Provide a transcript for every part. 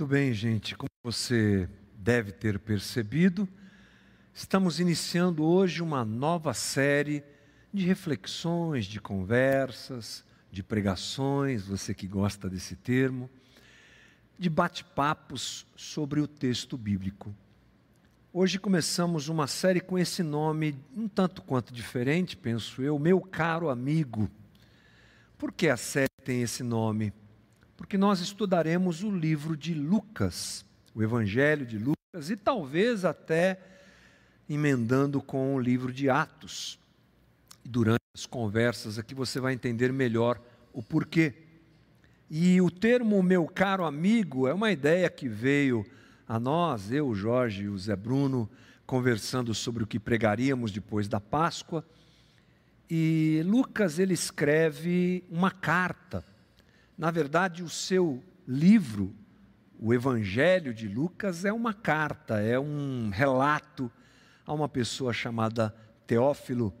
Muito bem, gente. Como você deve ter percebido, estamos iniciando hoje uma nova série de reflexões, de conversas, de pregações, você que gosta desse termo, de bate-papos sobre o texto bíblico. Hoje começamos uma série com esse nome um tanto quanto diferente, penso eu, meu caro amigo. Por que a série tem esse nome? Porque nós estudaremos o livro de Lucas, o Evangelho de Lucas, e talvez até emendando com o livro de Atos. Durante as conversas aqui você vai entender melhor o porquê. E o termo meu caro amigo é uma ideia que veio a nós, eu, Jorge e o Zé Bruno, conversando sobre o que pregaríamos depois da Páscoa. E Lucas ele escreve uma carta na verdade, o seu livro, o Evangelho de Lucas, é uma carta, é um relato a uma pessoa chamada Teófilo.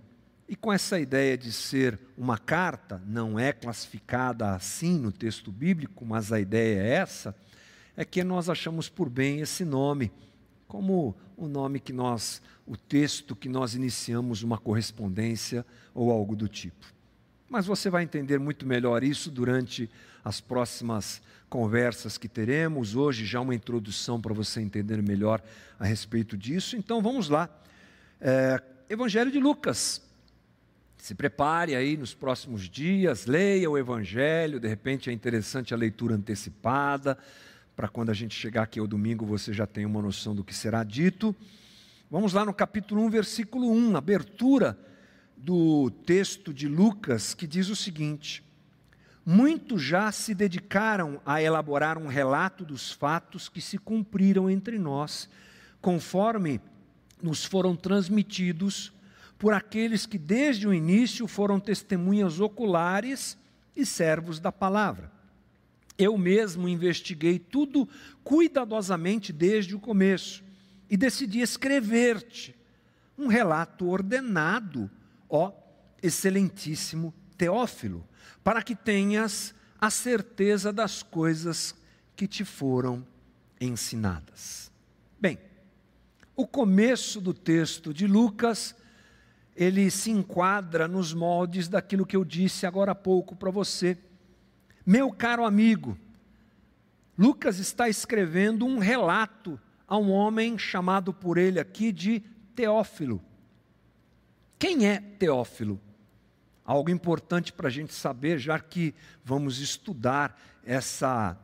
E com essa ideia de ser uma carta, não é classificada assim no texto bíblico, mas a ideia é essa, é que nós achamos por bem esse nome, como o nome que nós, o texto que nós iniciamos uma correspondência ou algo do tipo. Mas você vai entender muito melhor isso durante as próximas conversas que teremos. Hoje, já uma introdução para você entender melhor a respeito disso. Então, vamos lá. É, Evangelho de Lucas. Se prepare aí nos próximos dias, leia o Evangelho. De repente, é interessante a leitura antecipada, para quando a gente chegar aqui ao domingo você já tem uma noção do que será dito. Vamos lá no capítulo 1, versículo 1, abertura do texto de Lucas, que diz o seguinte muitos já se dedicaram a elaborar um relato dos fatos que se cumpriram entre nós, conforme nos foram transmitidos por aqueles que desde o início foram testemunhas oculares e servos da palavra. Eu mesmo investiguei tudo cuidadosamente desde o começo e decidi escrever-te um relato ordenado, ó excelentíssimo Teófilo para que tenhas a certeza das coisas que te foram ensinadas. Bem, o começo do texto de Lucas, ele se enquadra nos moldes daquilo que eu disse agora há pouco para você. Meu caro amigo, Lucas está escrevendo um relato a um homem chamado por ele aqui de Teófilo. Quem é Teófilo? algo importante para a gente saber, já que vamos estudar essa,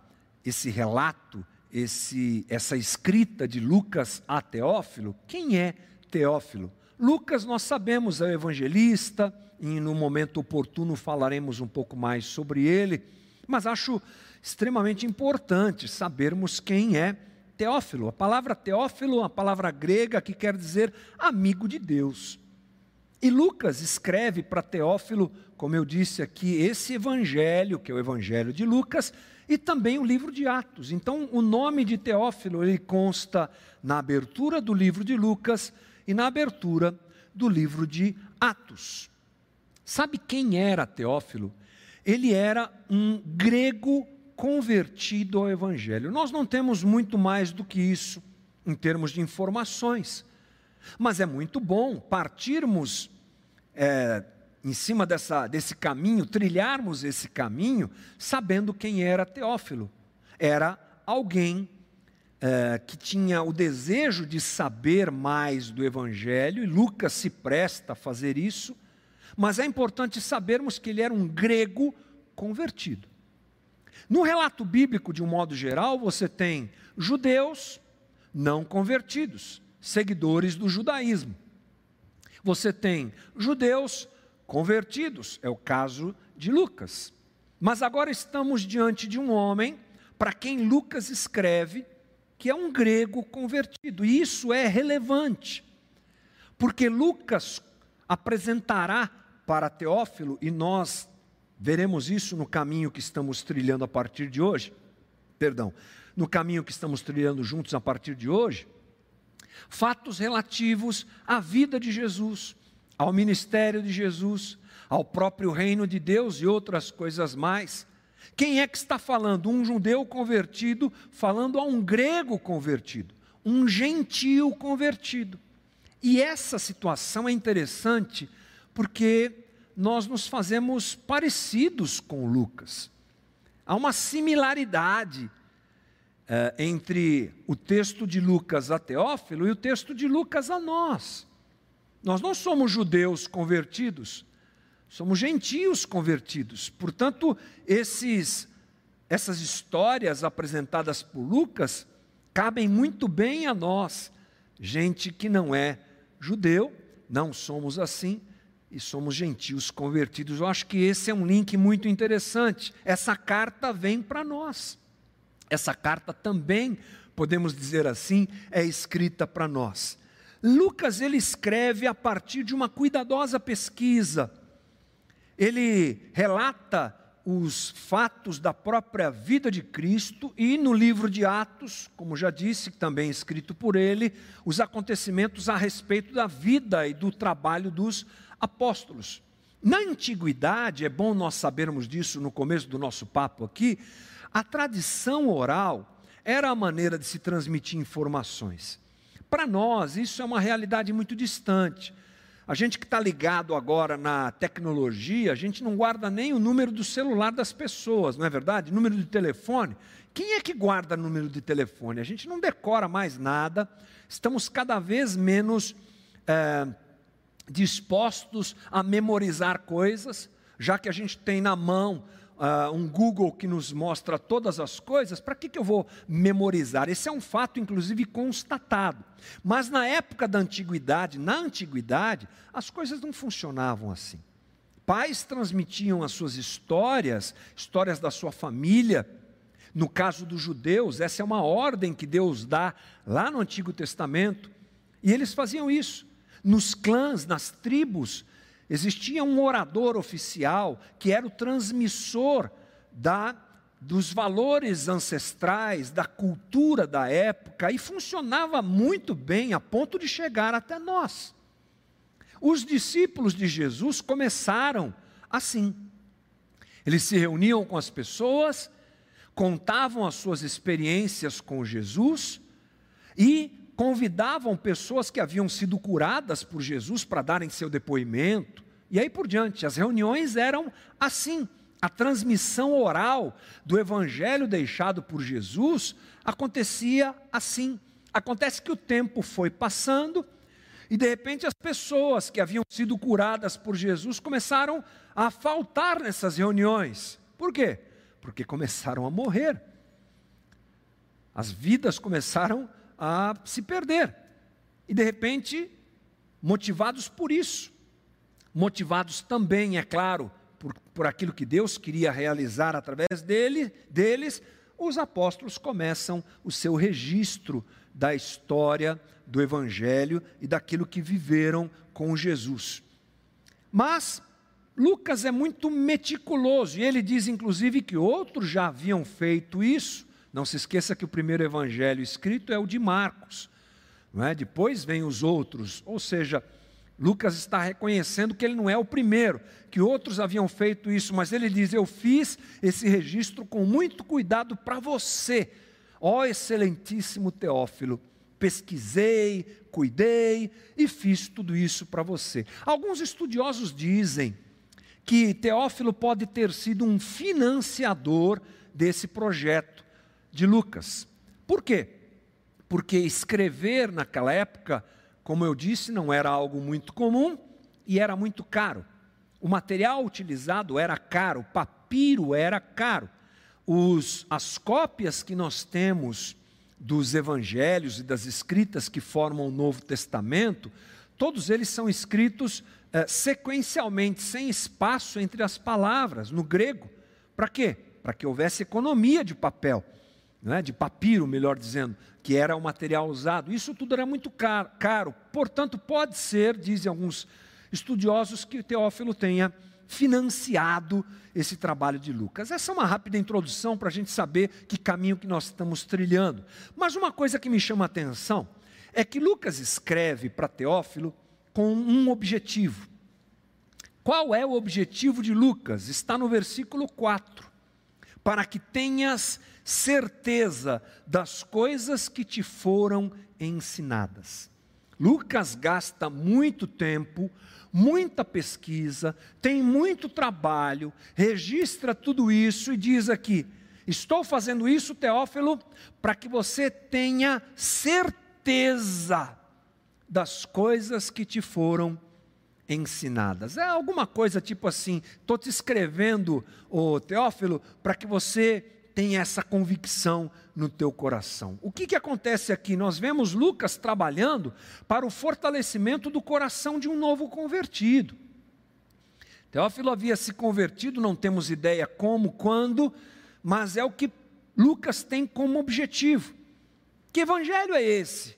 esse relato, esse, essa escrita de Lucas a Teófilo. Quem é Teófilo? Lucas, nós sabemos, é o evangelista, e no momento oportuno falaremos um pouco mais sobre ele, mas acho extremamente importante sabermos quem é Teófilo. A palavra Teófilo é uma palavra grega que quer dizer amigo de Deus. E Lucas escreve para Teófilo, como eu disse aqui, esse evangelho, que é o evangelho de Lucas, e também o livro de Atos. Então, o nome de Teófilo ele consta na abertura do livro de Lucas e na abertura do livro de Atos. Sabe quem era Teófilo? Ele era um grego convertido ao evangelho. Nós não temos muito mais do que isso em termos de informações. Mas é muito bom partirmos é, em cima dessa, desse caminho, trilharmos esse caminho, sabendo quem era Teófilo. Era alguém é, que tinha o desejo de saber mais do Evangelho, e Lucas se presta a fazer isso, mas é importante sabermos que ele era um grego convertido. No relato bíblico, de um modo geral, você tem judeus não convertidos seguidores do judaísmo. Você tem judeus convertidos, é o caso de Lucas. Mas agora estamos diante de um homem para quem Lucas escreve que é um grego convertido. E isso é relevante, porque Lucas apresentará para Teófilo, e nós veremos isso no caminho que estamos trilhando a partir de hoje. Perdão, no caminho que estamos trilhando juntos a partir de hoje fatos relativos à vida de Jesus, ao ministério de Jesus, ao próprio reino de Deus e outras coisas mais. Quem é que está falando? Um judeu convertido falando a um grego convertido, um gentio convertido. E essa situação é interessante porque nós nos fazemos parecidos com Lucas. Há uma similaridade eh, entre o texto de Lucas a Teófilo e o texto de Lucas a nós. Nós não somos judeus convertidos, somos gentios convertidos. Portanto, esses, essas histórias apresentadas por Lucas cabem muito bem a nós, gente que não é judeu, não somos assim e somos gentios convertidos. Eu acho que esse é um link muito interessante. Essa carta vem para nós. Essa carta também, podemos dizer assim, é escrita para nós. Lucas ele escreve a partir de uma cuidadosa pesquisa. Ele relata os fatos da própria vida de Cristo e no livro de Atos, como já disse, também escrito por ele, os acontecimentos a respeito da vida e do trabalho dos apóstolos. Na antiguidade, é bom nós sabermos disso no começo do nosso papo aqui, a tradição oral era a maneira de se transmitir informações. Para nós, isso é uma realidade muito distante. A gente que está ligado agora na tecnologia, a gente não guarda nem o número do celular das pessoas, não é verdade? Número de telefone. Quem é que guarda número de telefone? A gente não decora mais nada, estamos cada vez menos é, dispostos a memorizar coisas, já que a gente tem na mão uh, um Google que nos mostra todas as coisas, para que, que eu vou memorizar? Esse é um fato, inclusive, constatado. Mas na época da antiguidade, na antiguidade, as coisas não funcionavam assim. Pais transmitiam as suas histórias, histórias da sua família. No caso dos judeus, essa é uma ordem que Deus dá lá no Antigo Testamento. E eles faziam isso. Nos clãs, nas tribos, Existia um orador oficial que era o transmissor da, dos valores ancestrais, da cultura da época, e funcionava muito bem a ponto de chegar até nós. Os discípulos de Jesus começaram assim. Eles se reuniam com as pessoas, contavam as suas experiências com Jesus e convidavam pessoas que haviam sido curadas por Jesus para darem seu depoimento, e aí por diante. As reuniões eram assim. A transmissão oral do evangelho deixado por Jesus acontecia assim. Acontece que o tempo foi passando e de repente as pessoas que haviam sido curadas por Jesus começaram a faltar nessas reuniões. Por quê? Porque começaram a morrer. As vidas começaram a se perder. E de repente, motivados por isso, motivados também, é claro, por, por aquilo que Deus queria realizar através dele, deles, os apóstolos começam o seu registro da história do Evangelho e daquilo que viveram com Jesus. Mas Lucas é muito meticuloso e ele diz, inclusive, que outros já haviam feito isso não se esqueça que o primeiro evangelho escrito é o de Marcos. Não é? Depois vem os outros, ou seja, Lucas está reconhecendo que ele não é o primeiro, que outros haviam feito isso, mas ele diz: Eu fiz esse registro com muito cuidado para você, ó excelentíssimo Teófilo. Pesquisei, cuidei e fiz tudo isso para você. Alguns estudiosos dizem que Teófilo pode ter sido um financiador desse projeto de Lucas. Por quê? Porque escrever naquela época, como eu disse, não era algo muito comum e era muito caro. O material utilizado era caro, o papiro era caro. Os, as cópias que nós temos dos evangelhos e das escritas que formam o Novo Testamento, todos eles são escritos eh, sequencialmente, sem espaço entre as palavras, no grego. Para quê? Para que houvesse economia de papel né, de papiro, melhor dizendo, que era o material usado. Isso tudo era muito caro, caro. Portanto, pode ser, dizem alguns estudiosos, que Teófilo tenha financiado esse trabalho de Lucas. Essa é uma rápida introdução para a gente saber que caminho que nós estamos trilhando. Mas uma coisa que me chama a atenção é que Lucas escreve para Teófilo com um objetivo. Qual é o objetivo de Lucas? Está no versículo 4. para que tenhas certeza das coisas que te foram ensinadas. Lucas gasta muito tempo, muita pesquisa, tem muito trabalho, registra tudo isso e diz aqui: Estou fazendo isso, Teófilo, para que você tenha certeza das coisas que te foram ensinadas. É alguma coisa tipo assim, estou te escrevendo, ô Teófilo, para que você tenha essa convicção no teu coração. O que, que acontece aqui? Nós vemos Lucas trabalhando para o fortalecimento do coração de um novo convertido. Teófilo havia se convertido, não temos ideia como, quando, mas é o que Lucas tem como objetivo. Que evangelho é esse?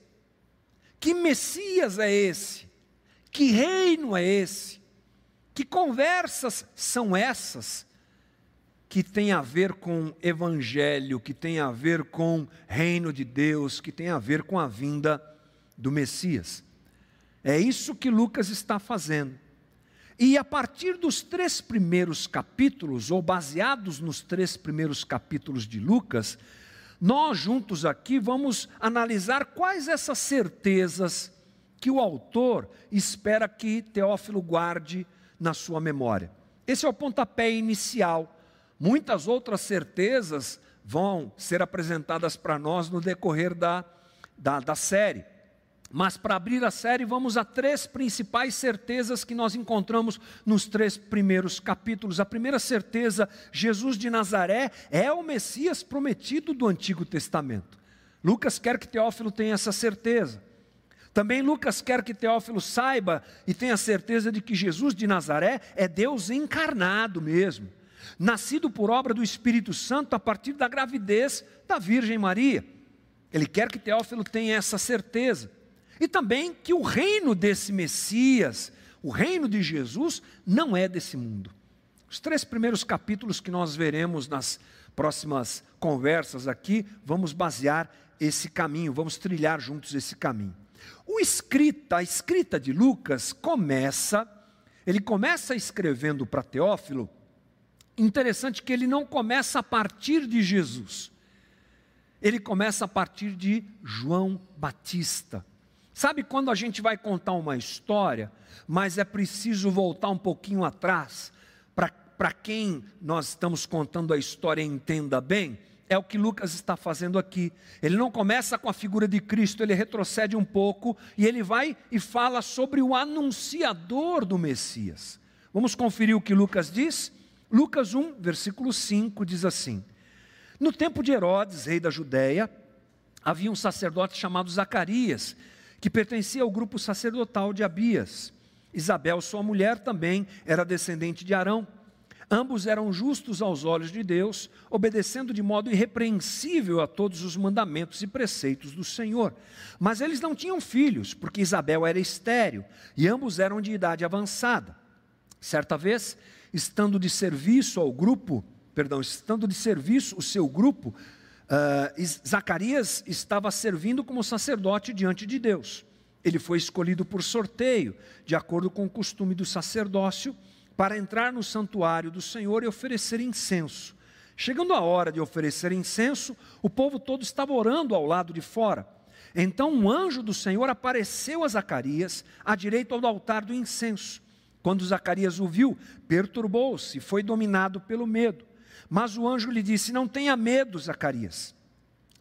Que Messias é esse? Que reino é esse? Que conversas são essas que têm a ver com evangelho, que têm a ver com reino de Deus, que têm a ver com a vinda do Messias? É isso que Lucas está fazendo. E a partir dos três primeiros capítulos, ou baseados nos três primeiros capítulos de Lucas, nós juntos aqui vamos analisar quais essas certezas que o autor espera que Teófilo guarde na sua memória. Esse é o pontapé inicial. Muitas outras certezas vão ser apresentadas para nós no decorrer da, da, da série. Mas para abrir a série, vamos a três principais certezas que nós encontramos nos três primeiros capítulos. A primeira certeza, Jesus de Nazaré é o Messias prometido do Antigo Testamento. Lucas quer que Teófilo tenha essa certeza. Também Lucas quer que Teófilo saiba e tenha certeza de que Jesus de Nazaré é Deus encarnado mesmo, nascido por obra do Espírito Santo a partir da gravidez da Virgem Maria. Ele quer que Teófilo tenha essa certeza. E também que o reino desse Messias, o reino de Jesus, não é desse mundo. Os três primeiros capítulos que nós veremos nas próximas conversas aqui, vamos basear esse caminho, vamos trilhar juntos esse caminho. O escrita, a escrita de Lucas começa, ele começa escrevendo para Teófilo, interessante que ele não começa a partir de Jesus. Ele começa a partir de João Batista. Sabe quando a gente vai contar uma história, mas é preciso voltar um pouquinho atrás, para quem nós estamos contando a história entenda bem? É o que Lucas está fazendo aqui. Ele não começa com a figura de Cristo, ele retrocede um pouco e ele vai e fala sobre o anunciador do Messias. Vamos conferir o que Lucas diz? Lucas 1, versículo 5 diz assim: No tempo de Herodes, rei da Judéia, havia um sacerdote chamado Zacarias, que pertencia ao grupo sacerdotal de Abias. Isabel, sua mulher, também era descendente de Arão. Ambos eram justos aos olhos de Deus, obedecendo de modo irrepreensível a todos os mandamentos e preceitos do Senhor. Mas eles não tinham filhos, porque Isabel era estéril e ambos eram de idade avançada. Certa vez, estando de serviço ao grupo, perdão, estando de serviço o seu grupo, uh, Zacarias estava servindo como sacerdote diante de Deus. Ele foi escolhido por sorteio, de acordo com o costume do sacerdócio para entrar no santuário do Senhor e oferecer incenso. Chegando a hora de oferecer incenso, o povo todo estava orando ao lado de fora. Então um anjo do Senhor apareceu a Zacarias, à direita do altar do incenso. Quando Zacarias o viu, perturbou-se foi dominado pelo medo. Mas o anjo lhe disse: Não tenha medo, Zacarias.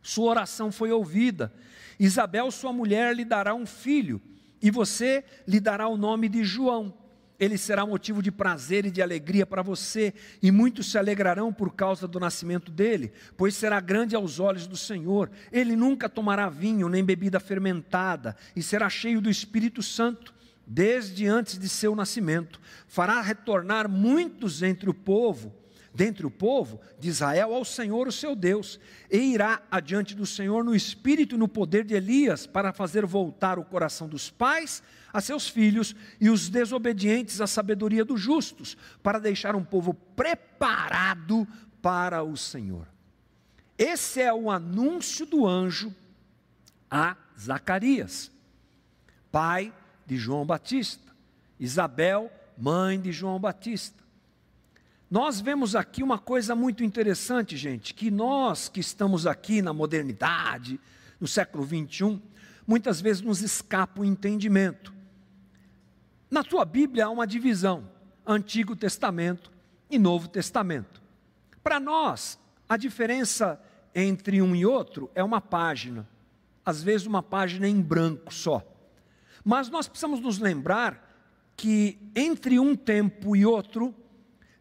Sua oração foi ouvida. Isabel, sua mulher, lhe dará um filho, e você lhe dará o nome de João ele será motivo de prazer e de alegria para você, e muitos se alegrarão por causa do nascimento dele, pois será grande aos olhos do Senhor. Ele nunca tomará vinho nem bebida fermentada, e será cheio do Espírito Santo, desde antes de seu nascimento. Fará retornar muitos entre o povo dentre o povo de Israel ao Senhor, o seu Deus, e irá adiante do Senhor no espírito e no poder de Elias para fazer voltar o coração dos pais a seus filhos e os desobedientes à sabedoria dos justos, para deixar um povo preparado para o Senhor. Esse é o anúncio do anjo a Zacarias, pai João Batista, Isabel, mãe de João Batista. nós vemos aqui uma coisa muito interessante, gente, que nós que estamos aqui na modernidade, no século 21, muitas vezes nos escapa o entendimento. Na tua Bíblia há uma divisão: Antigo Testamento e Novo Testamento. Para nós, a diferença entre um e outro é uma página, às vezes uma página em branco só. Mas nós precisamos nos lembrar que entre um tempo e outro,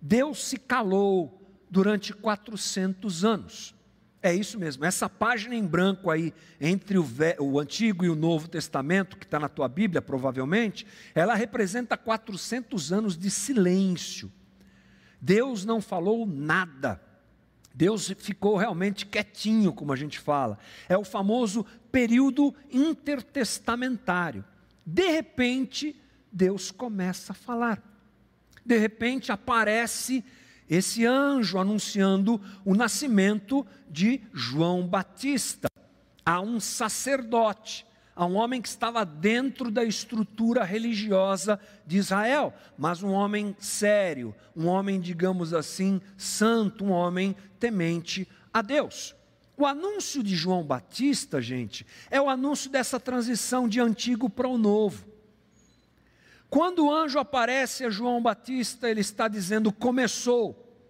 Deus se calou durante 400 anos. É isso mesmo, essa página em branco aí, entre o, o Antigo e o Novo Testamento, que está na tua Bíblia, provavelmente, ela representa 400 anos de silêncio. Deus não falou nada. Deus ficou realmente quietinho, como a gente fala. É o famoso período intertestamentário. De repente, Deus começa a falar de repente aparece esse anjo anunciando o nascimento de João Batista a um sacerdote, a um homem que estava dentro da estrutura religiosa de Israel, mas um homem sério, um homem, digamos assim, santo, um homem temente a Deus. O anúncio de João Batista, gente, é o anúncio dessa transição de antigo para o novo. Quando o anjo aparece a João Batista, ele está dizendo: começou,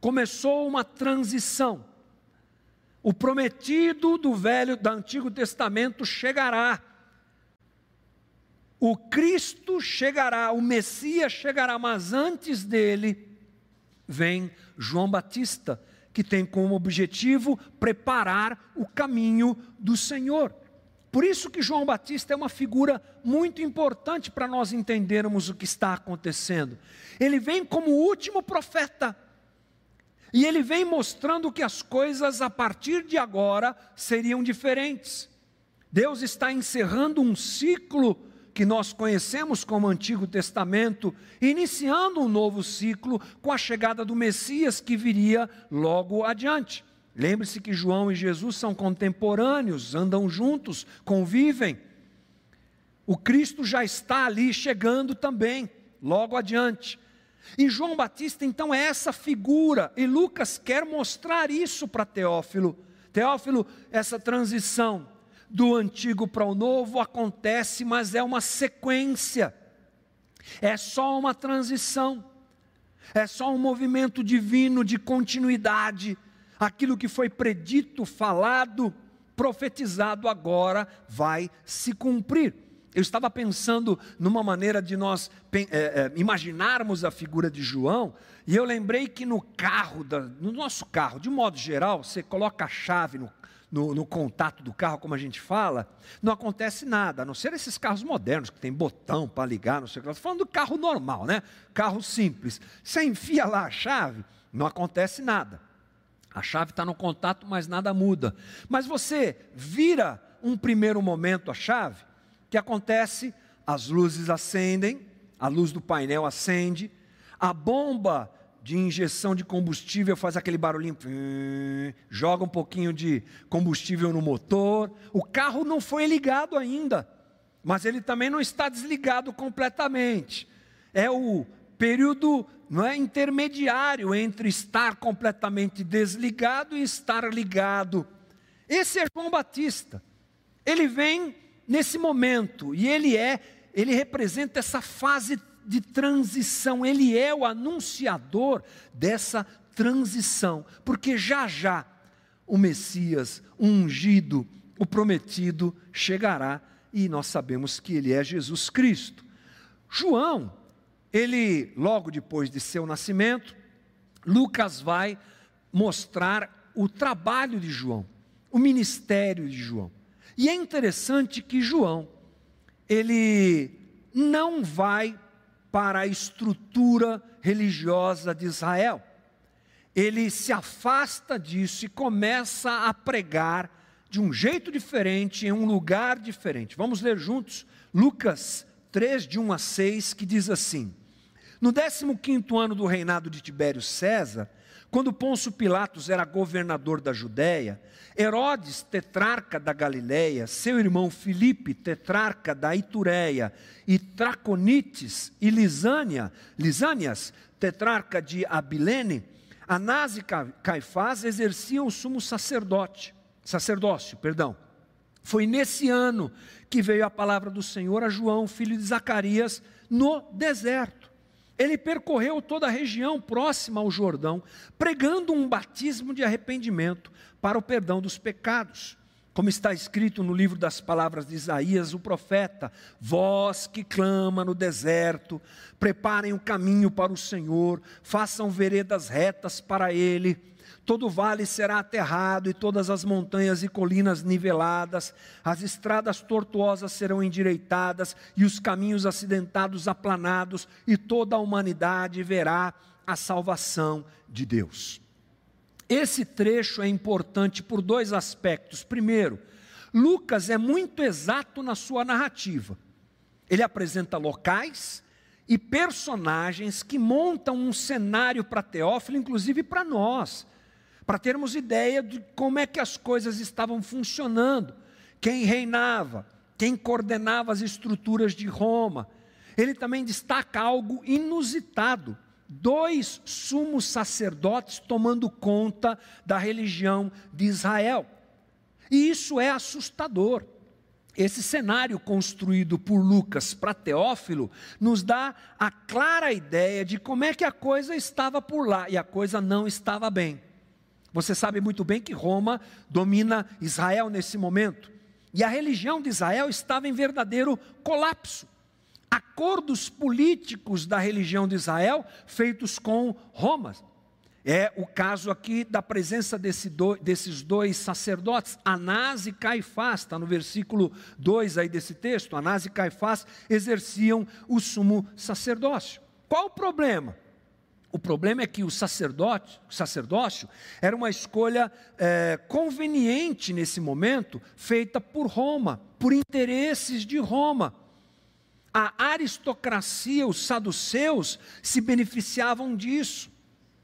começou uma transição. O prometido do velho, do Antigo Testamento chegará. O Cristo chegará, o Messias chegará, mas antes dele vem João Batista, que tem como objetivo preparar o caminho do Senhor. Por isso que João Batista é uma figura muito importante para nós entendermos o que está acontecendo. Ele vem como o último profeta. E ele vem mostrando que as coisas a partir de agora seriam diferentes. Deus está encerrando um ciclo que nós conhecemos como Antigo Testamento, iniciando um novo ciclo com a chegada do Messias que viria logo adiante. Lembre-se que João e Jesus são contemporâneos, andam juntos, convivem. O Cristo já está ali chegando também, logo adiante. E João Batista, então, é essa figura, e Lucas quer mostrar isso para Teófilo. Teófilo, essa transição do antigo para o novo acontece, mas é uma sequência, é só uma transição, é só um movimento divino de continuidade. Aquilo que foi predito, falado, profetizado agora vai se cumprir. Eu estava pensando numa maneira de nós é, é, imaginarmos a figura de João, e eu lembrei que no carro, da, no nosso carro, de modo geral, você coloca a chave no, no, no, contato do carro, como a gente fala, não acontece nada, a não ser esses carros modernos que tem botão para ligar, não sei o que. Estou falando do carro normal, né? Carro simples. Você enfia lá a chave, não acontece nada. A chave está no contato, mas nada muda. Mas você vira um primeiro momento a chave, que acontece, as luzes acendem, a luz do painel acende, a bomba de injeção de combustível faz aquele barulhinho, joga um pouquinho de combustível no motor. O carro não foi ligado ainda, mas ele também não está desligado completamente. É o período não é intermediário entre estar completamente desligado e estar ligado. Esse é João Batista. Ele vem nesse momento e ele é, ele representa essa fase de transição, ele é o anunciador dessa transição, porque já já o Messias, o ungido, o prometido chegará e nós sabemos que ele é Jesus Cristo. João ele, logo depois de seu nascimento, Lucas vai mostrar o trabalho de João, o ministério de João. E é interessante que João, ele não vai para a estrutura religiosa de Israel. Ele se afasta disso e começa a pregar de um jeito diferente, em um lugar diferente. Vamos ler juntos Lucas 3, de 1 a 6, que diz assim: no 15 ano do reinado de Tibério César, Quando Pôncio Pilatos era governador da Judéia, Herodes, tetrarca da Galiléia, seu irmão Filipe, tetrarca da Itureia, e Traconites e Lisânia, Lisânias, tetrarca de Abilene, Anás e Caifás exerciam o sumo sacerdote, sacerdócio, perdão. Foi nesse ano que veio a palavra do Senhor a João, filho de Zacarias, no deserto. Ele percorreu toda a região próxima ao Jordão, pregando um batismo de arrependimento para o perdão dos pecados. Como está escrito no livro das palavras de Isaías, o profeta: Vós que clama no deserto, preparem o caminho para o Senhor, façam veredas retas para ele todo vale será aterrado e todas as montanhas e colinas niveladas, as estradas tortuosas serão endireitadas e os caminhos acidentados aplanados, e toda a humanidade verá a salvação de Deus. Esse trecho é importante por dois aspectos. Primeiro, Lucas é muito exato na sua narrativa. Ele apresenta locais e personagens que montam um cenário para Teófilo, inclusive para nós para termos ideia de como é que as coisas estavam funcionando, quem reinava, quem coordenava as estruturas de Roma. Ele também destaca algo inusitado: dois sumos sacerdotes tomando conta da religião de Israel. E isso é assustador. Esse cenário construído por Lucas para Teófilo nos dá a clara ideia de como é que a coisa estava por lá, e a coisa não estava bem. Você sabe muito bem que Roma domina Israel nesse momento. E a religião de Israel estava em verdadeiro colapso. Acordos políticos da religião de Israel feitos com Roma. É o caso aqui da presença desse do, desses dois sacerdotes, Anás e Caifás, está no versículo 2 aí desse texto. Anás e Caifás exerciam o sumo sacerdócio. Qual o problema? O problema é que o sacerdote, sacerdócio era uma escolha é, conveniente nesse momento, feita por Roma, por interesses de Roma. A aristocracia, os saduceus, se beneficiavam disso.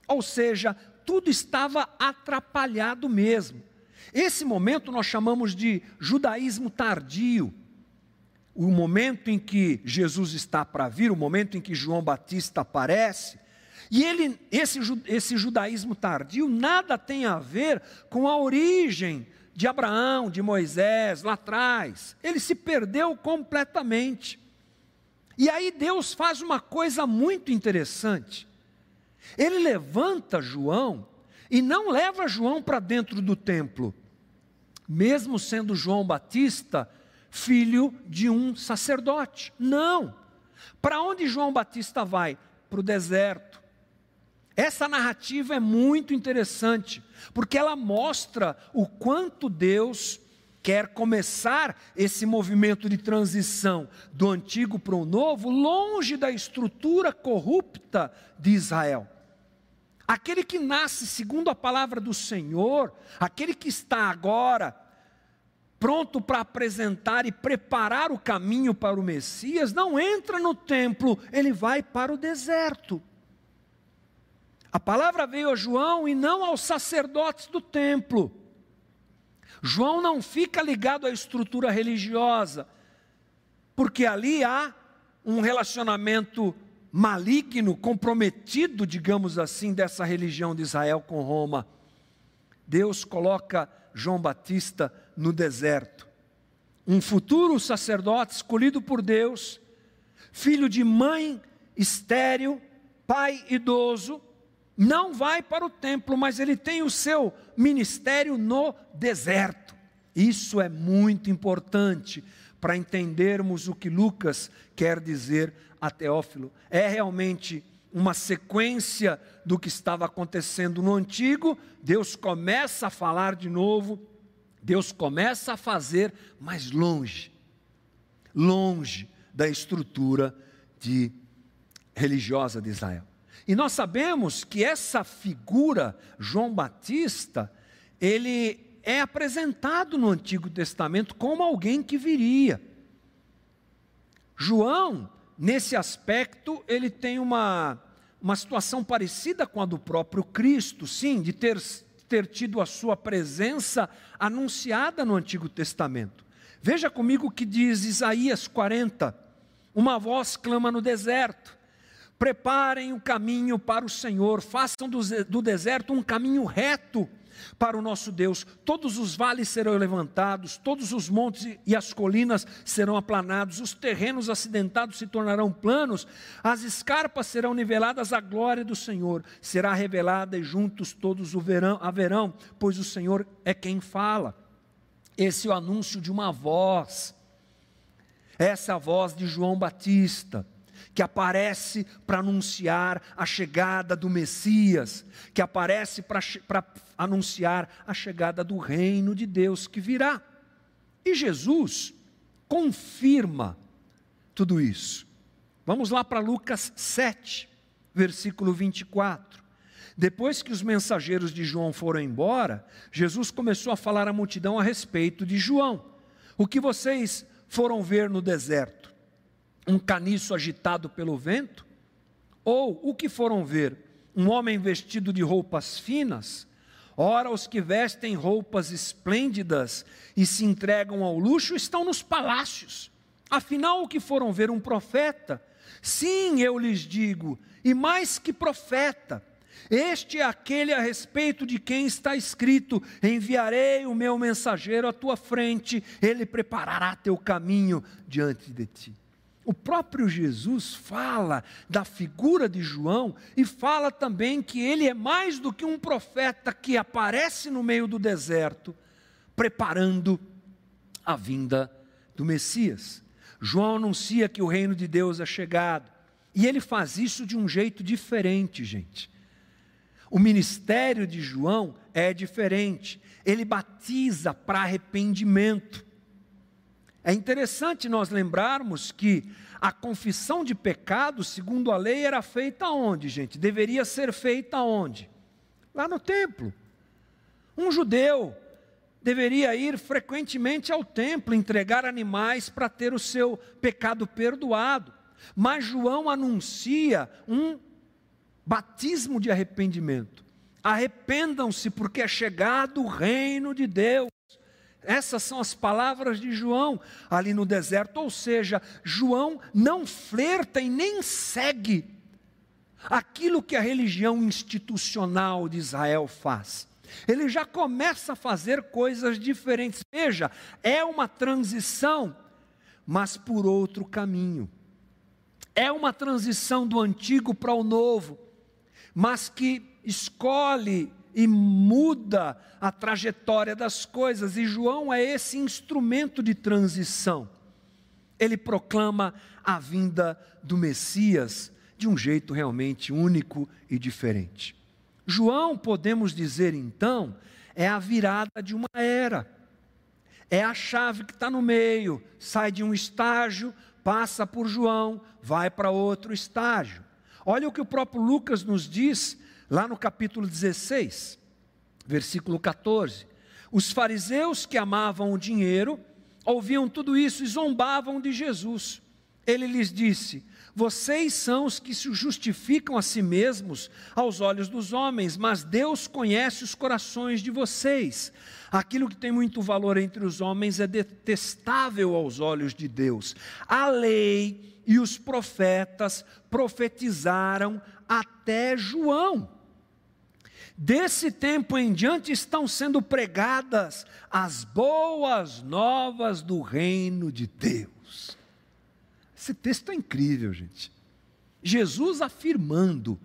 Ou seja, tudo estava atrapalhado mesmo. Esse momento nós chamamos de judaísmo tardio. O momento em que Jesus está para vir, o momento em que João Batista aparece, e ele, esse, esse judaísmo tardio nada tem a ver com a origem de Abraão, de Moisés, lá atrás. Ele se perdeu completamente. E aí Deus faz uma coisa muito interessante. Ele levanta João e não leva João para dentro do templo, mesmo sendo João Batista filho de um sacerdote. Não. Para onde João Batista vai? Para o deserto. Essa narrativa é muito interessante, porque ela mostra o quanto Deus quer começar esse movimento de transição do antigo para o novo, longe da estrutura corrupta de Israel. Aquele que nasce segundo a palavra do Senhor, aquele que está agora pronto para apresentar e preparar o caminho para o Messias, não entra no templo, ele vai para o deserto. A palavra veio a João e não aos sacerdotes do templo. João não fica ligado à estrutura religiosa, porque ali há um relacionamento maligno, comprometido, digamos assim, dessa religião de Israel com Roma. Deus coloca João Batista no deserto. Um futuro sacerdote escolhido por Deus, filho de mãe estéril, pai idoso, não vai para o templo, mas ele tem o seu ministério no deserto. Isso é muito importante para entendermos o que Lucas quer dizer a Teófilo. É realmente uma sequência do que estava acontecendo no antigo, Deus começa a falar de novo, Deus começa a fazer mais longe, longe da estrutura de religiosa de Israel. E nós sabemos que essa figura, João Batista, ele é apresentado no Antigo Testamento como alguém que viria. João, nesse aspecto, ele tem uma, uma situação parecida com a do próprio Cristo, sim, de ter, ter tido a sua presença anunciada no Antigo Testamento. Veja comigo o que diz Isaías 40. Uma voz clama no deserto: preparem o caminho para o Senhor, façam do, deserto um caminho reto para o nosso Deus. Todos os vales serão levantados, todos os montes e as colinas serão aplanados, os terrenos acidentados se tornarão planos, as escarpas serão niveladas, a glória do Senhor será revelada e juntos todos o verão, haverão, pois o Senhor é quem fala. Esse é o anúncio de uma voz. Essa é a voz de João Batista que aparece para anunciar a chegada do Messias, que aparece para anunciar a chegada do reino de Deus que virá. E Jesus confirma tudo isso. Vamos lá para Lucas 7, versículo 24. Depois que os mensageiros de João foram embora, Jesus começou a falar à multidão a respeito de João. O que vocês foram ver no deserto? Um caniço agitado pelo vento? Ou o que foram ver? Um homem vestido de roupas finas? Ora, os que vestem roupas esplêndidas e se entregam ao luxo estão nos palácios. Afinal, o que foram ver? Um profeta? Sim, eu lhes digo, e mais que profeta. Este é aquele a respeito de quem está escrito: Enviarei o meu mensageiro à tua frente, ele preparará teu caminho diante de ti. O próprio Jesus fala da figura de João e fala também que ele é mais do que um profeta que aparece no meio do deserto, preparando a vinda do Messias. João anuncia que o reino de Deus é chegado, e ele faz isso de um jeito diferente, gente. O ministério de João é diferente, ele batiza para arrependimento. É interessante nós lembrarmos que a confissão de pecado, segundo a lei, era feita onde, gente? Deveria ser feita onde? Lá no templo. Um judeu deveria ir frequentemente ao templo entregar animais para ter o seu pecado perdoado. Mas João anuncia um batismo de arrependimento. Arrependam-se, porque é chegado o reino de Deus. Essas são as palavras de João ali no deserto, ou seja, João não flerta e nem segue aquilo que a religião institucional de Israel faz. Ele já começa a fazer coisas diferentes. Veja, é uma transição, mas por outro caminho. É uma transição do antigo para o novo, mas que escolhe e muda a trajetória das coisas, e João é esse instrumento de transição. Ele proclama a vinda do Messias de um jeito realmente único e diferente. João, podemos dizer então, é a virada de uma era. É a chave que está no meio, sai de um estágio, passa por João, vai para outro estágio. Olha o que o próprio Lucas nos diz Lá no capítulo 16, versículo 14, os fariseus que amavam o dinheiro ouviam tudo isso e zombavam de Jesus. Ele lhes disse: Vocês são os que se justificam a si mesmos aos olhos dos homens, mas Deus conhece os corações de vocês. Aquilo que tem muito valor entre os homens é detestável aos olhos de Deus. A lei e os profetas profetizaram até João. Desse tempo em diante estão sendo pregadas as boas novas do reino de Deus. Esse texto é incrível, gente. Jesus afirmando: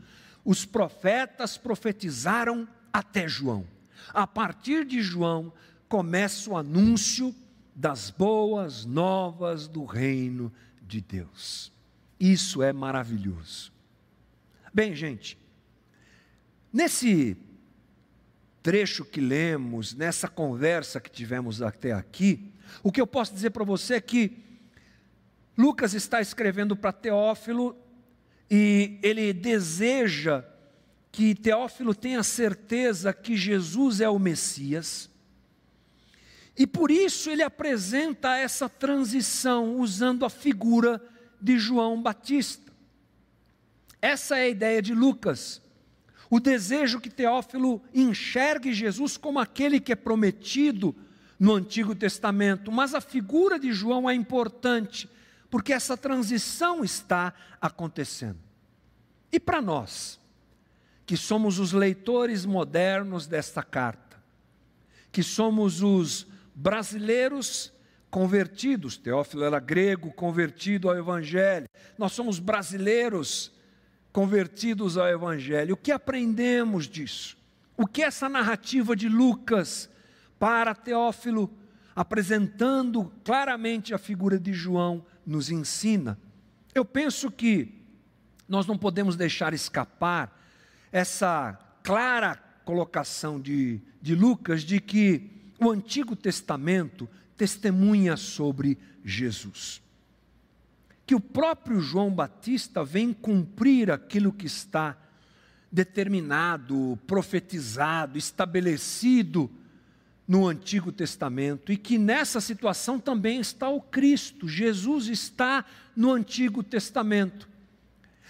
os profetas profetizaram até João. A partir de João começa o anúncio das boas novas do reino de Deus. Isso é maravilhoso. Bem, gente, Nesse trecho que lemos, nessa conversa que tivemos até aqui, o que eu posso dizer para você é que Lucas está escrevendo para Teófilo e ele deseja que Teófilo tenha certeza que Jesus é o Messias. E por isso ele apresenta essa transição usando a figura de João Batista. Essa é a ideia de Lucas. O desejo que Teófilo enxergue Jesus como aquele que é prometido no Antigo Testamento, mas a figura de João é importante, porque essa transição está acontecendo. E para nós, que somos os leitores modernos desta carta, que somos os brasileiros convertidos, Teófilo era grego, convertido ao Evangelho, nós somos brasileiros convertidos ao Evangelho. O que aprendemos disso? O que essa narrativa de Lucas para Teófilo, apresentando claramente a figura de João, nos ensina? Eu penso que nós não podemos deixar escapar essa clara colocação de, de Lucas de que o Antigo Testamento testemunha sobre Jesus que o próprio João Batista vem cumprir aquilo que está determinado, profetizado, estabelecido no Antigo Testamento e que nessa situação também está o Cristo, Jesus está no Antigo Testamento.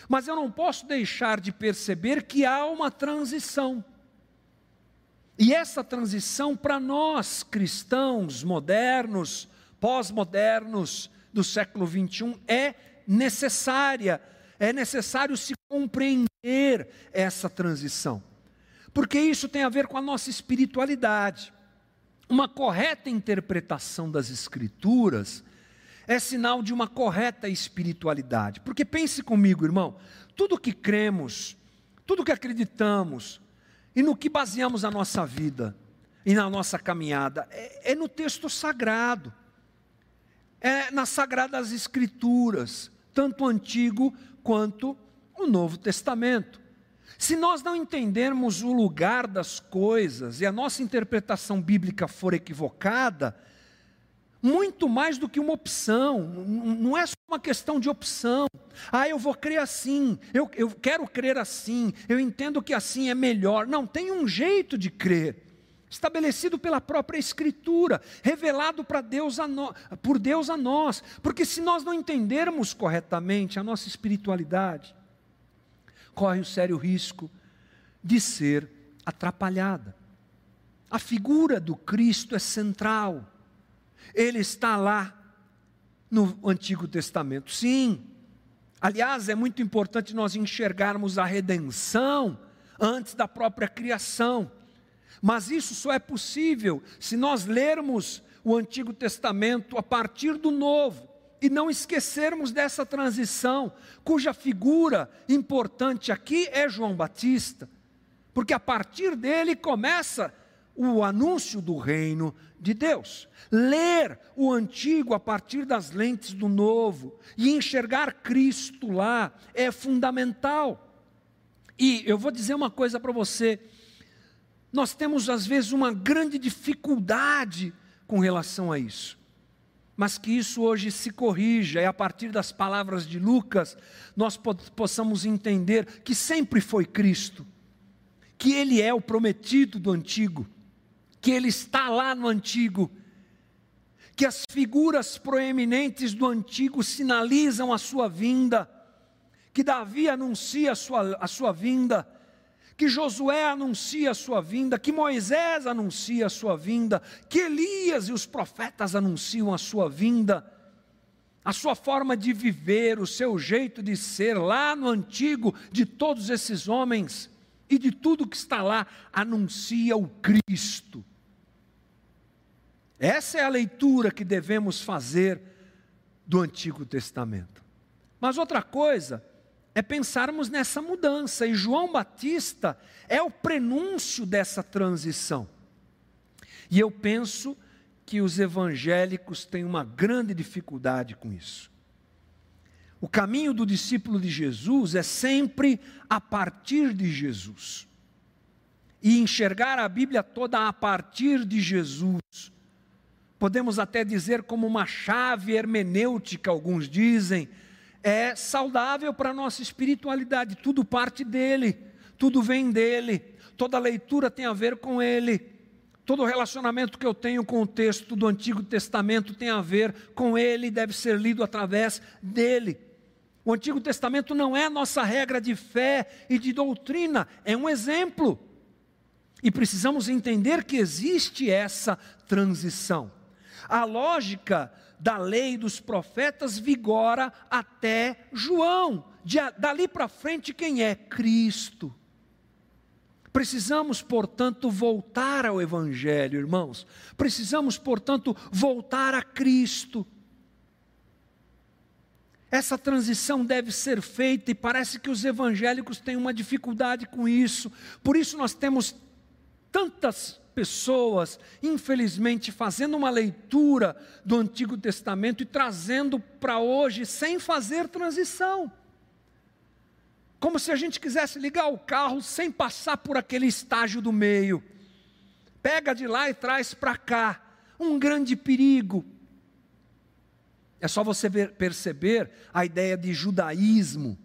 Mas eu não posso deixar de perceber que há uma transição. E essa transição para nós cristãos modernos, pós-modernos, do século 21 é necessária, é necessário se compreender essa transição, porque isso tem a ver com a nossa espiritualidade. Uma correta interpretação das Escrituras é sinal de uma correta espiritualidade, porque pense comigo, irmão, tudo que cremos, tudo que acreditamos e no que baseamos a nossa vida e na nossa caminhada é, é no texto sagrado é nas Sagradas Escrituras, tanto o Antigo quanto o Novo Testamento. Se nós não entendermos o lugar das coisas e a nossa interpretação bíblica for equivocada, muito mais do que uma opção, não é só uma questão de opção. Ah, eu vou crer assim, eu, eu quero crer assim, eu entendo que assim é melhor. Não, tem um jeito de crer estabelecido pela própria Escritura, revelado para Deus no, por Deus a nós, porque se nós não entendermos corretamente a nossa espiritualidade, corre o sério risco de ser atrapalhada. A figura do Cristo é central, ele está lá no Antigo Testamento, sim. Aliás, é muito importante nós enxergarmos a redenção antes da própria criação. Mas isso só é possível se nós lermos o Antigo Testamento a partir do Novo e não esquecermos dessa transição, cuja figura importante aqui é João Batista, porque a partir dele começa o anúncio do reino de Deus. Ler o antigo a partir das lentes do novo e enxergar Cristo lá é fundamental. E eu vou dizer uma coisa para você: nós temos às vezes uma grande dificuldade com relação a isso. Mas que isso hoje se corrija e a partir das palavras de Lucas nós possamos entender que sempre foi Cristo, que Ele é o prometido do antigo, que Ele está lá no antigo, que as figuras proeminentes do antigo sinalizam a sua vinda, que Davi anuncia a sua, a sua vinda, que Josué anuncia a sua vinda, que Moisés anuncia a sua vinda, que Elias e os profetas anunciam a sua vinda, a sua forma de viver, o seu jeito de ser, lá no antigo, de todos esses homens e de tudo que está lá, anuncia o Cristo. Essa é a leitura que devemos fazer do Antigo Testamento. Mas outra coisa é pensarmos nessa mudança, e João Batista é o prenúncio dessa transição. E eu penso que os evangélicos têm uma grande dificuldade com isso. O caminho do discípulo de Jesus é sempre a partir de Jesus. E enxergar a Bíblia toda a partir de Jesus. Podemos até dizer como uma chave hermenêutica, alguns dizem, é saudável para a nossa espiritualidade, tudo parte dele, tudo vem dele, toda leitura tem a ver com ele, todo relacionamento que eu tenho com o texto do Antigo Testamento tem a ver com ele, deve ser lido através dele. O Antigo Testamento não é nossa regra de fé e de doutrina, é um exemplo. E precisamos entender que existe essa transição. A lógica da lei dos profetas vigora até João. De, dali para frente, quem é? Cristo. Precisamos, portanto, voltar ao Evangelho, irmãos. Precisamos, portanto, voltar a Cristo. Essa transição deve ser feita e parece que os evangélicos têm uma dificuldade com isso. Por isso nós temos tantas pessoas, infelizmente, fazendo uma leitura do Antigo Testamento e trazendo para hoje sem fazer transição. Como se a gente quisesse ligar o carro sem passar por aquele estágio do meio. Pega de lá e traz para cá. Um grande perigo. É só você ver, perceber a ideia de judaísmo,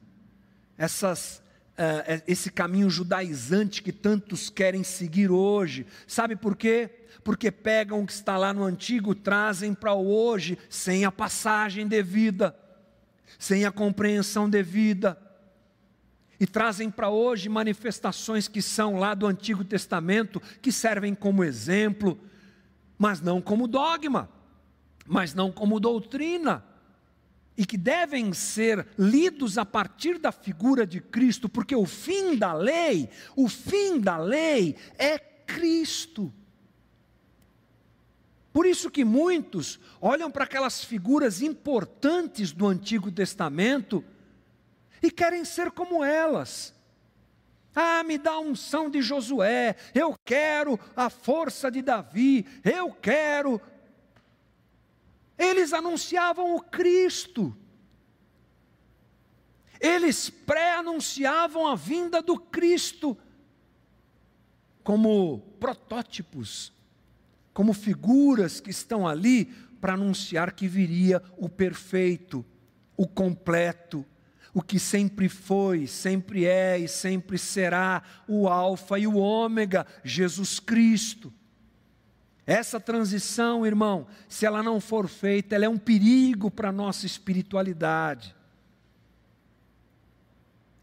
essas, uh, esse caminho judaizante que tantos querem seguir hoje. Sabe por quê? Porque pegam o que está lá no antigo, trazem para o hoje, sem a passagem devida, sem a compreensão devida. E trazem para hoje manifestações que são lá do Antigo Testamento, que servem como exemplo, mas não como dogma mas não como doutrina, e que devem ser lidos a partir da figura de Cristo, porque o fim da lei, o fim da lei é Cristo. Por isso que muitos olham para aquelas figuras importantes do Antigo Testamento e querem ser como elas. Ah, me dá a unção de Josué, eu quero a força de Davi, eu quero eles anunciavam o Cristo. Eles pré-anunciavam a vinda do Cristo como protótipos, como figuras que estão ali para anunciar que viria o perfeito, o completo, o que sempre foi, sempre é e sempre será o Alfa e o Ômega, Jesus Cristo. Essa transição, irmão, se ela não for feita, ela é um perigo para a nossa espiritualidade.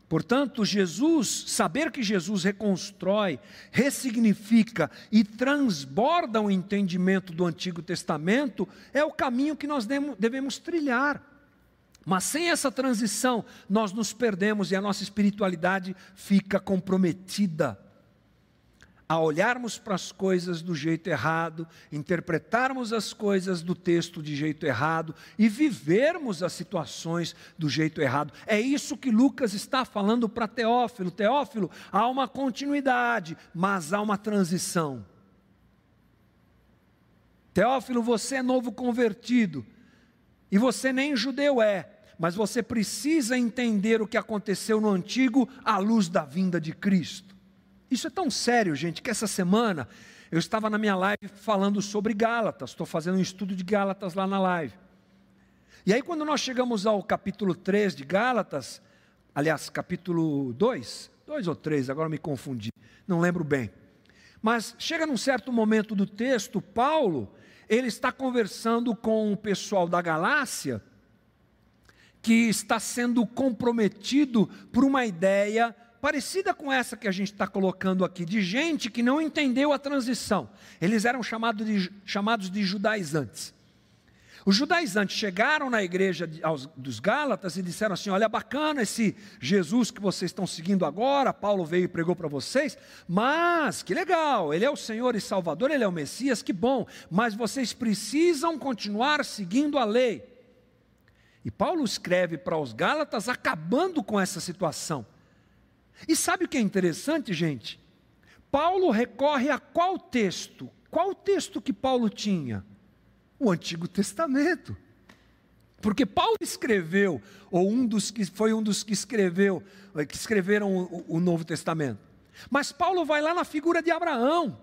Portanto, Jesus, saber que Jesus reconstrói, ressignifica e transborda o entendimento do Antigo Testamento, é o caminho que nós devemos trilhar. Mas sem essa transição, nós nos perdemos e a nossa espiritualidade fica comprometida a olharmos para as coisas do jeito errado, interpretarmos as coisas do texto de jeito errado e vivermos as situações do jeito errado. É isso que Lucas está falando para Teófilo. Teófilo, há uma continuidade, mas há uma transição. Teófilo, você é novo convertido, e você nem judeu é, mas você precisa entender o que aconteceu no antigo à luz da vinda de Cristo. Isso é tão sério, gente, que essa semana eu estava na minha live falando sobre Gálatas, estou fazendo um estudo de Gálatas lá na live. E aí, quando nós chegamos ao capítulo 3 de Gálatas, aliás, capítulo 2, 2 ou 3, agora me confundi, não lembro bem. Mas chega num certo momento do texto, Paulo, ele está conversando com o pessoal da Galácia, que está sendo comprometido por uma ideia parecida com essa que a gente está colocando aqui, de gente que não entendeu a transição. Eles eram chamados de, chamados de judaizantes. Os judaizantes chegaram na igreja dos Gálatas e disseram assim: Olha, bacana esse Jesus que vocês estão seguindo agora, Paulo veio e pregou para vocês, mas que legal, ele é o Senhor e Salvador, ele é o Messias, que bom, mas vocês precisam continuar seguindo a lei. E Paulo escreve para os Gálatas acabando com essa situação. E sabe o que é interessante, gente? Paulo recorre a qual texto? Qual texto que Paulo tinha? O Antigo Testamento. Porque Paulo escreveu, ou um dos que foi um dos que escreveu, eh, que escreveram o, o Novo Testamento. Mas Paulo vai lá na figura de Abraão,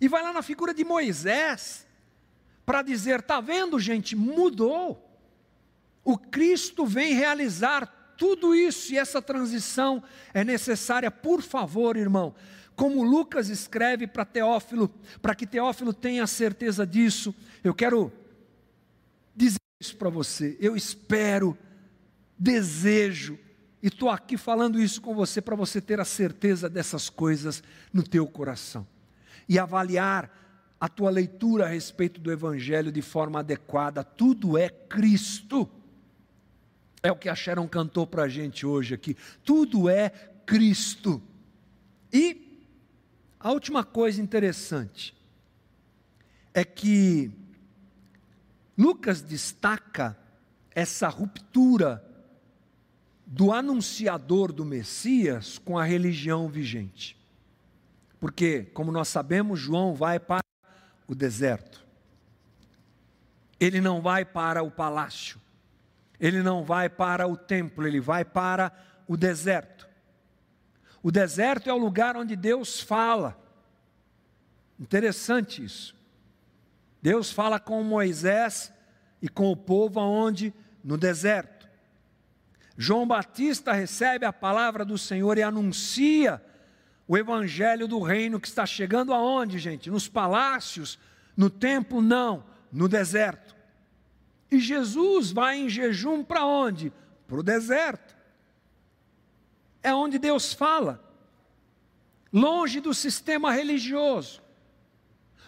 e vai lá na figura de Moisés, para dizer: está vendo, gente, mudou. O Cristo vem realizar tudo isso e essa transição é necessária, por favor, irmão. Como Lucas escreve para Teófilo, para que Teófilo tenha certeza disso, eu quero dizer isso para você. Eu espero desejo, e estou aqui falando isso com você para você ter a certeza dessas coisas no teu coração e avaliar a tua leitura a respeito do Evangelho de forma adequada. Tudo é Cristo. É o que a Sharon cantou para a gente hoje aqui. Tudo é Cristo. E a última coisa interessante é que Lucas destaca essa ruptura do anunciador do Messias com a religião vigente. Porque, como nós sabemos, João vai para o deserto. Ele não vai para o palácio. Ele não vai para o templo, ele vai para o deserto. O deserto é o lugar onde Deus fala. Interessante isso. Deus fala com Moisés e com o povo aonde? No deserto. João Batista recebe a palavra do Senhor e anuncia o evangelho do reino que está chegando aonde, gente? Nos palácios, no templo? Não, no deserto. E Jesus vai em jejum para onde? Para o deserto. É onde Deus fala. Longe do sistema religioso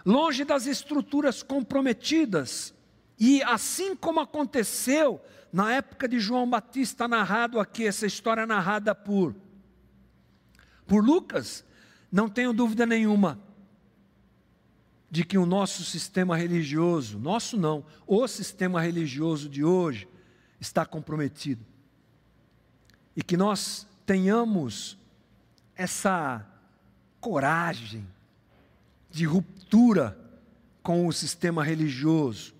longe das estruturas comprometidas. E assim como aconteceu na época de João Batista, narrado aqui, essa história narrada por, por Lucas, não tenho dúvida nenhuma de que o nosso sistema religioso, nosso não, o sistema religioso de hoje, está comprometido. E que nós tenhamos essa coragem de ruptura com o sistema religioso.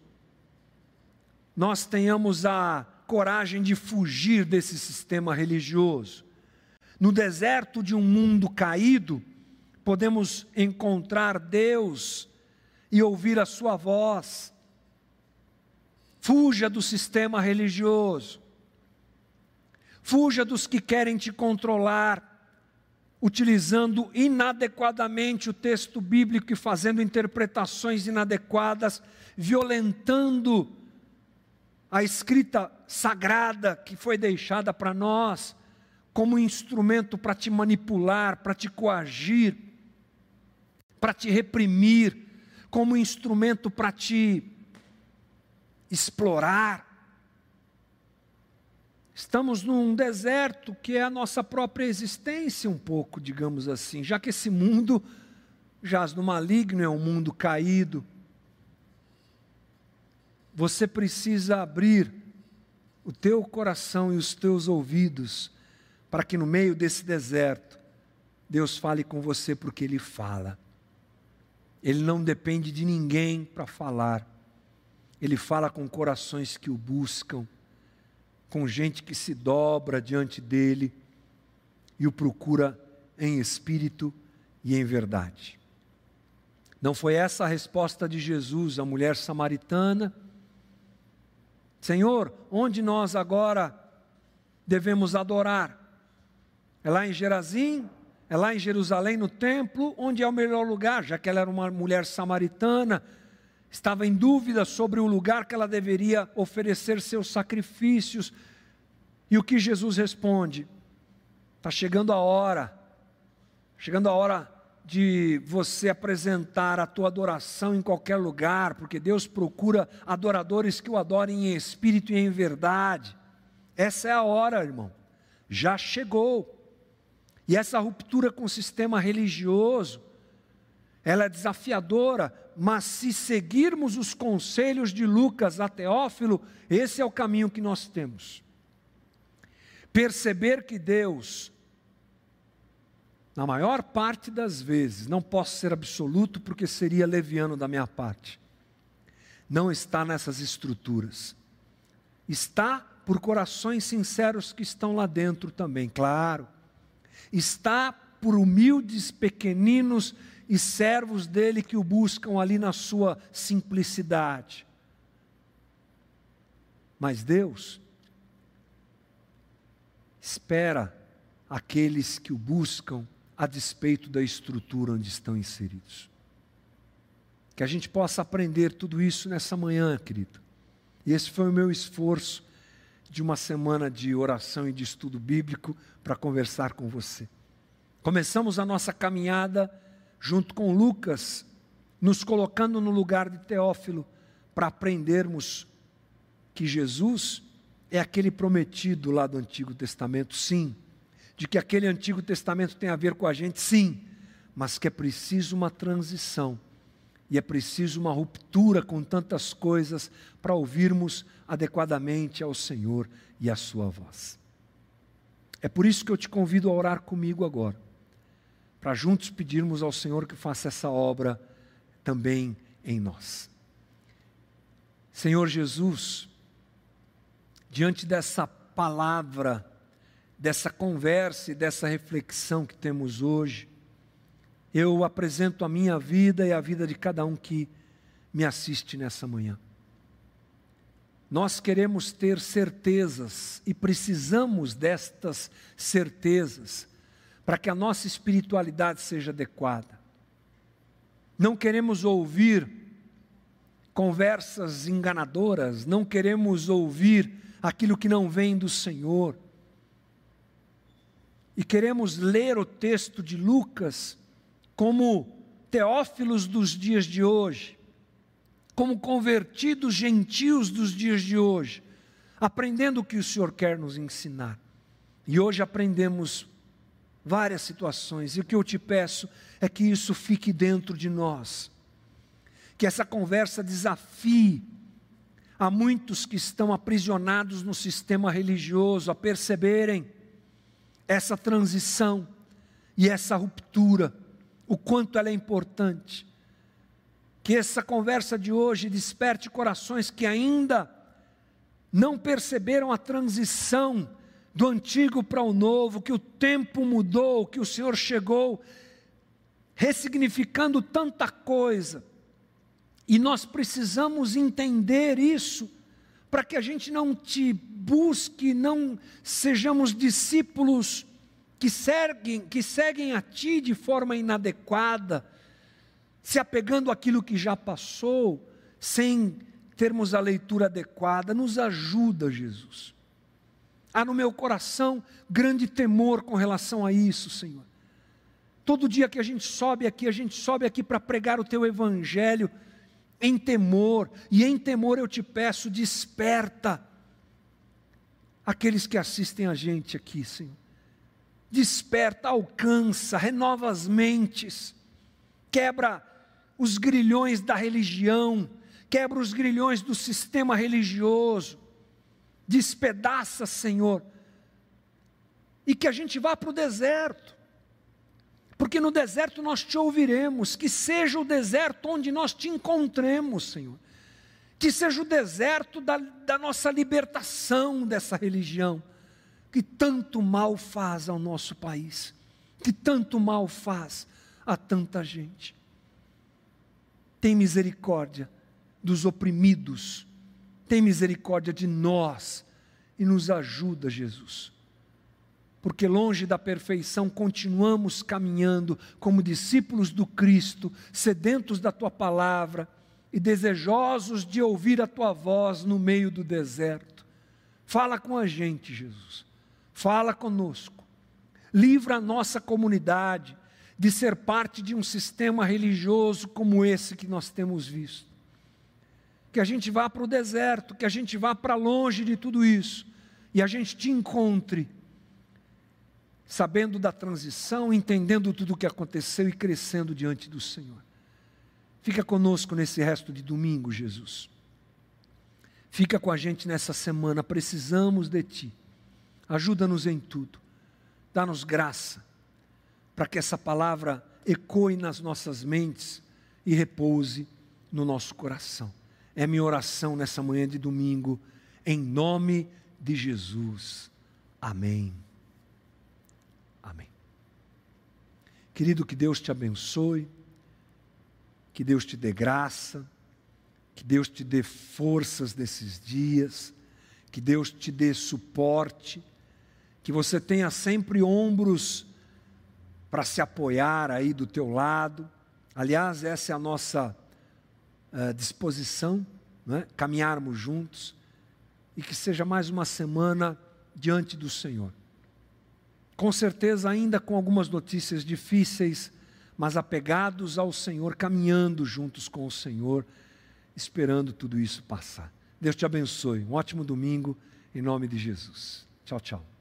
Nós tenhamos a coragem de fugir desse sistema religioso. No deserto de um mundo caído, podemos encontrar Deus e ouvir a Sua voz. Fuja do sistema religioso. Fuja dos que querem te controlar utilizando inadequadamente o texto bíblico e fazendo interpretações inadequadas, violentando a escrita sagrada que foi deixada para nós como instrumento para te manipular, para te coagir, para te reprimir, como instrumento para te explorar. Estamos num deserto que é a nossa própria existência, um pouco, digamos assim, já que esse mundo jaz no maligno, é um mundo caído. Você precisa abrir o teu coração e os teus ouvidos para que no meio desse deserto Deus fale com você porque Ele fala. Ele não depende de ninguém para falar. Ele fala com corações que o buscam com gente que se dobra diante dele e o procura em espírito e em verdade. Não foi essa a resposta de Jesus à mulher samaritana? Senhor, onde nós agora devemos adorar? É lá em Gerazim? É lá em Jerusalém, no templo? Onde é o melhor lugar? Já que ela era uma mulher samaritana, estava em dúvida sobre o lugar que ela deveria oferecer seus sacrifícios. E o que Jesus responde? Está chegando a hora, chegando a hora de você apresentar a tua adoração em qualquer lugar, porque Deus procura adoradores que o adorem em espírito e em verdade. Essa é a hora, irmão. Já chegou. E essa ruptura com o sistema religioso, ela é desafiadora, mas se seguirmos os conselhos de Lucas a Teófilo, esse é o caminho que nós temos. Perceber que Deus, na maior parte das vezes, não posso ser absoluto porque seria leviano da minha parte, não está nessas estruturas, está por corações sinceros que estão lá dentro também, claro, está por humildes, pequeninos e servos dele que o buscam ali na sua simplicidade. Mas Deus espera aqueles que o buscam a despeito da estrutura onde estão inseridos. Que a gente possa aprender tudo isso nessa manhã, querido. E esse foi o meu esforço de uma semana de oração e de estudo bíblico para conversar com você. Começamos a nossa caminhada junto com Lucas, nos colocando no lugar de Teófilo, para aprendermos que Jesus é aquele prometido lá do Antigo Testamento, sim. De que aquele Antigo Testamento tem a ver com a gente, sim. Mas que é preciso uma transição. E é preciso uma ruptura com tantas coisas para ouvirmos adequadamente ao Senhor e à Sua voz. É por isso que eu te convido a orar comigo agora, para juntos pedirmos ao Senhor que faça essa obra também em nós. Senhor Jesus, diante dessa palavra, dessa conversa e dessa reflexão que temos hoje, eu apresento a minha vida e a vida de cada um que me assiste nessa manhã. Nós queremos ter certezas e precisamos destas certezas para que a nossa espiritualidade seja adequada. Não queremos ouvir conversas enganadoras, não queremos ouvir aquilo que não vem do Senhor. E queremos ler o texto de Lucas como teófilos dos dias de hoje, como convertidos gentios dos dias de hoje, aprendendo o que o Senhor quer nos ensinar. E hoje aprendemos várias situações, e o que eu te peço é que isso fique dentro de nós, que essa conversa desafie Há muitos que estão aprisionados no sistema religioso a perceberem essa transição e essa ruptura, o quanto ela é importante. Que essa conversa de hoje desperte corações que ainda não perceberam a transição do antigo para o novo, que o tempo mudou, que o Senhor chegou, ressignificando tanta coisa e nós precisamos entender isso para que a gente não te busque, não sejamos discípulos que seguem, que seguem a ti de forma inadequada, se apegando àquilo que já passou, sem termos a leitura adequada. Nos ajuda, Jesus. Há no meu coração grande temor com relação a isso, Senhor. Todo dia que a gente sobe aqui, a gente sobe aqui para pregar o teu evangelho em temor, e em temor eu te peço, desperta aqueles que assistem a gente aqui, Senhor. Desperta, alcança, renova as mentes, quebra os grilhões da religião, quebra os grilhões do sistema religioso, despedaça, Senhor, e que a gente vá para o deserto, porque no deserto nós te ouviremos, que seja o deserto onde nós te encontremos, Senhor, que seja o deserto da, da nossa libertação dessa religião, que tanto mal faz ao nosso país, que tanto mal faz a tanta gente. Tem misericórdia dos oprimidos, tem misericórdia de nós e nos ajuda, Jesus porque longe da perfeição continuamos caminhando como discípulos do Cristo, sedentos da tua palavra e desejosos de ouvir a tua voz no meio do deserto. Fala com a gente, Jesus. Fala conosco. Livra a nossa comunidade de ser parte de um sistema religioso como esse que nós temos visto. Que a gente vá para o deserto, que a gente vá para longe de tudo isso e a gente te encontre sabendo da transição, entendendo tudo o que aconteceu e crescendo diante do Senhor. Fica conosco nesse resto de domingo, Jesus. Fica com a gente nessa semana, precisamos de Ti. Ajuda-nos em tudo. Dá-nos graça para que essa palavra ecoe nas nossas mentes e repouse no nosso coração. É minha oração nessa manhã de domingo, em nome de Jesus. Amém. Querido, que Deus te abençoe, que Deus te dê graça, que Deus te dê forças nesses dias, que Deus te dê suporte, que você tenha sempre ombros para se apoiar aí do teu lado. Aliás, essa é a nossa uh, disposição, né? caminharmos juntos. e que seja mais uma semana diante do Senhor. Com certeza, ainda com algumas notícias difíceis, mas apegados ao Senhor, caminhando juntos com o Senhor, esperando tudo isso passar. Deus te abençoe. Um ótimo domingo, em nome de Jesus. Tchau, tchau.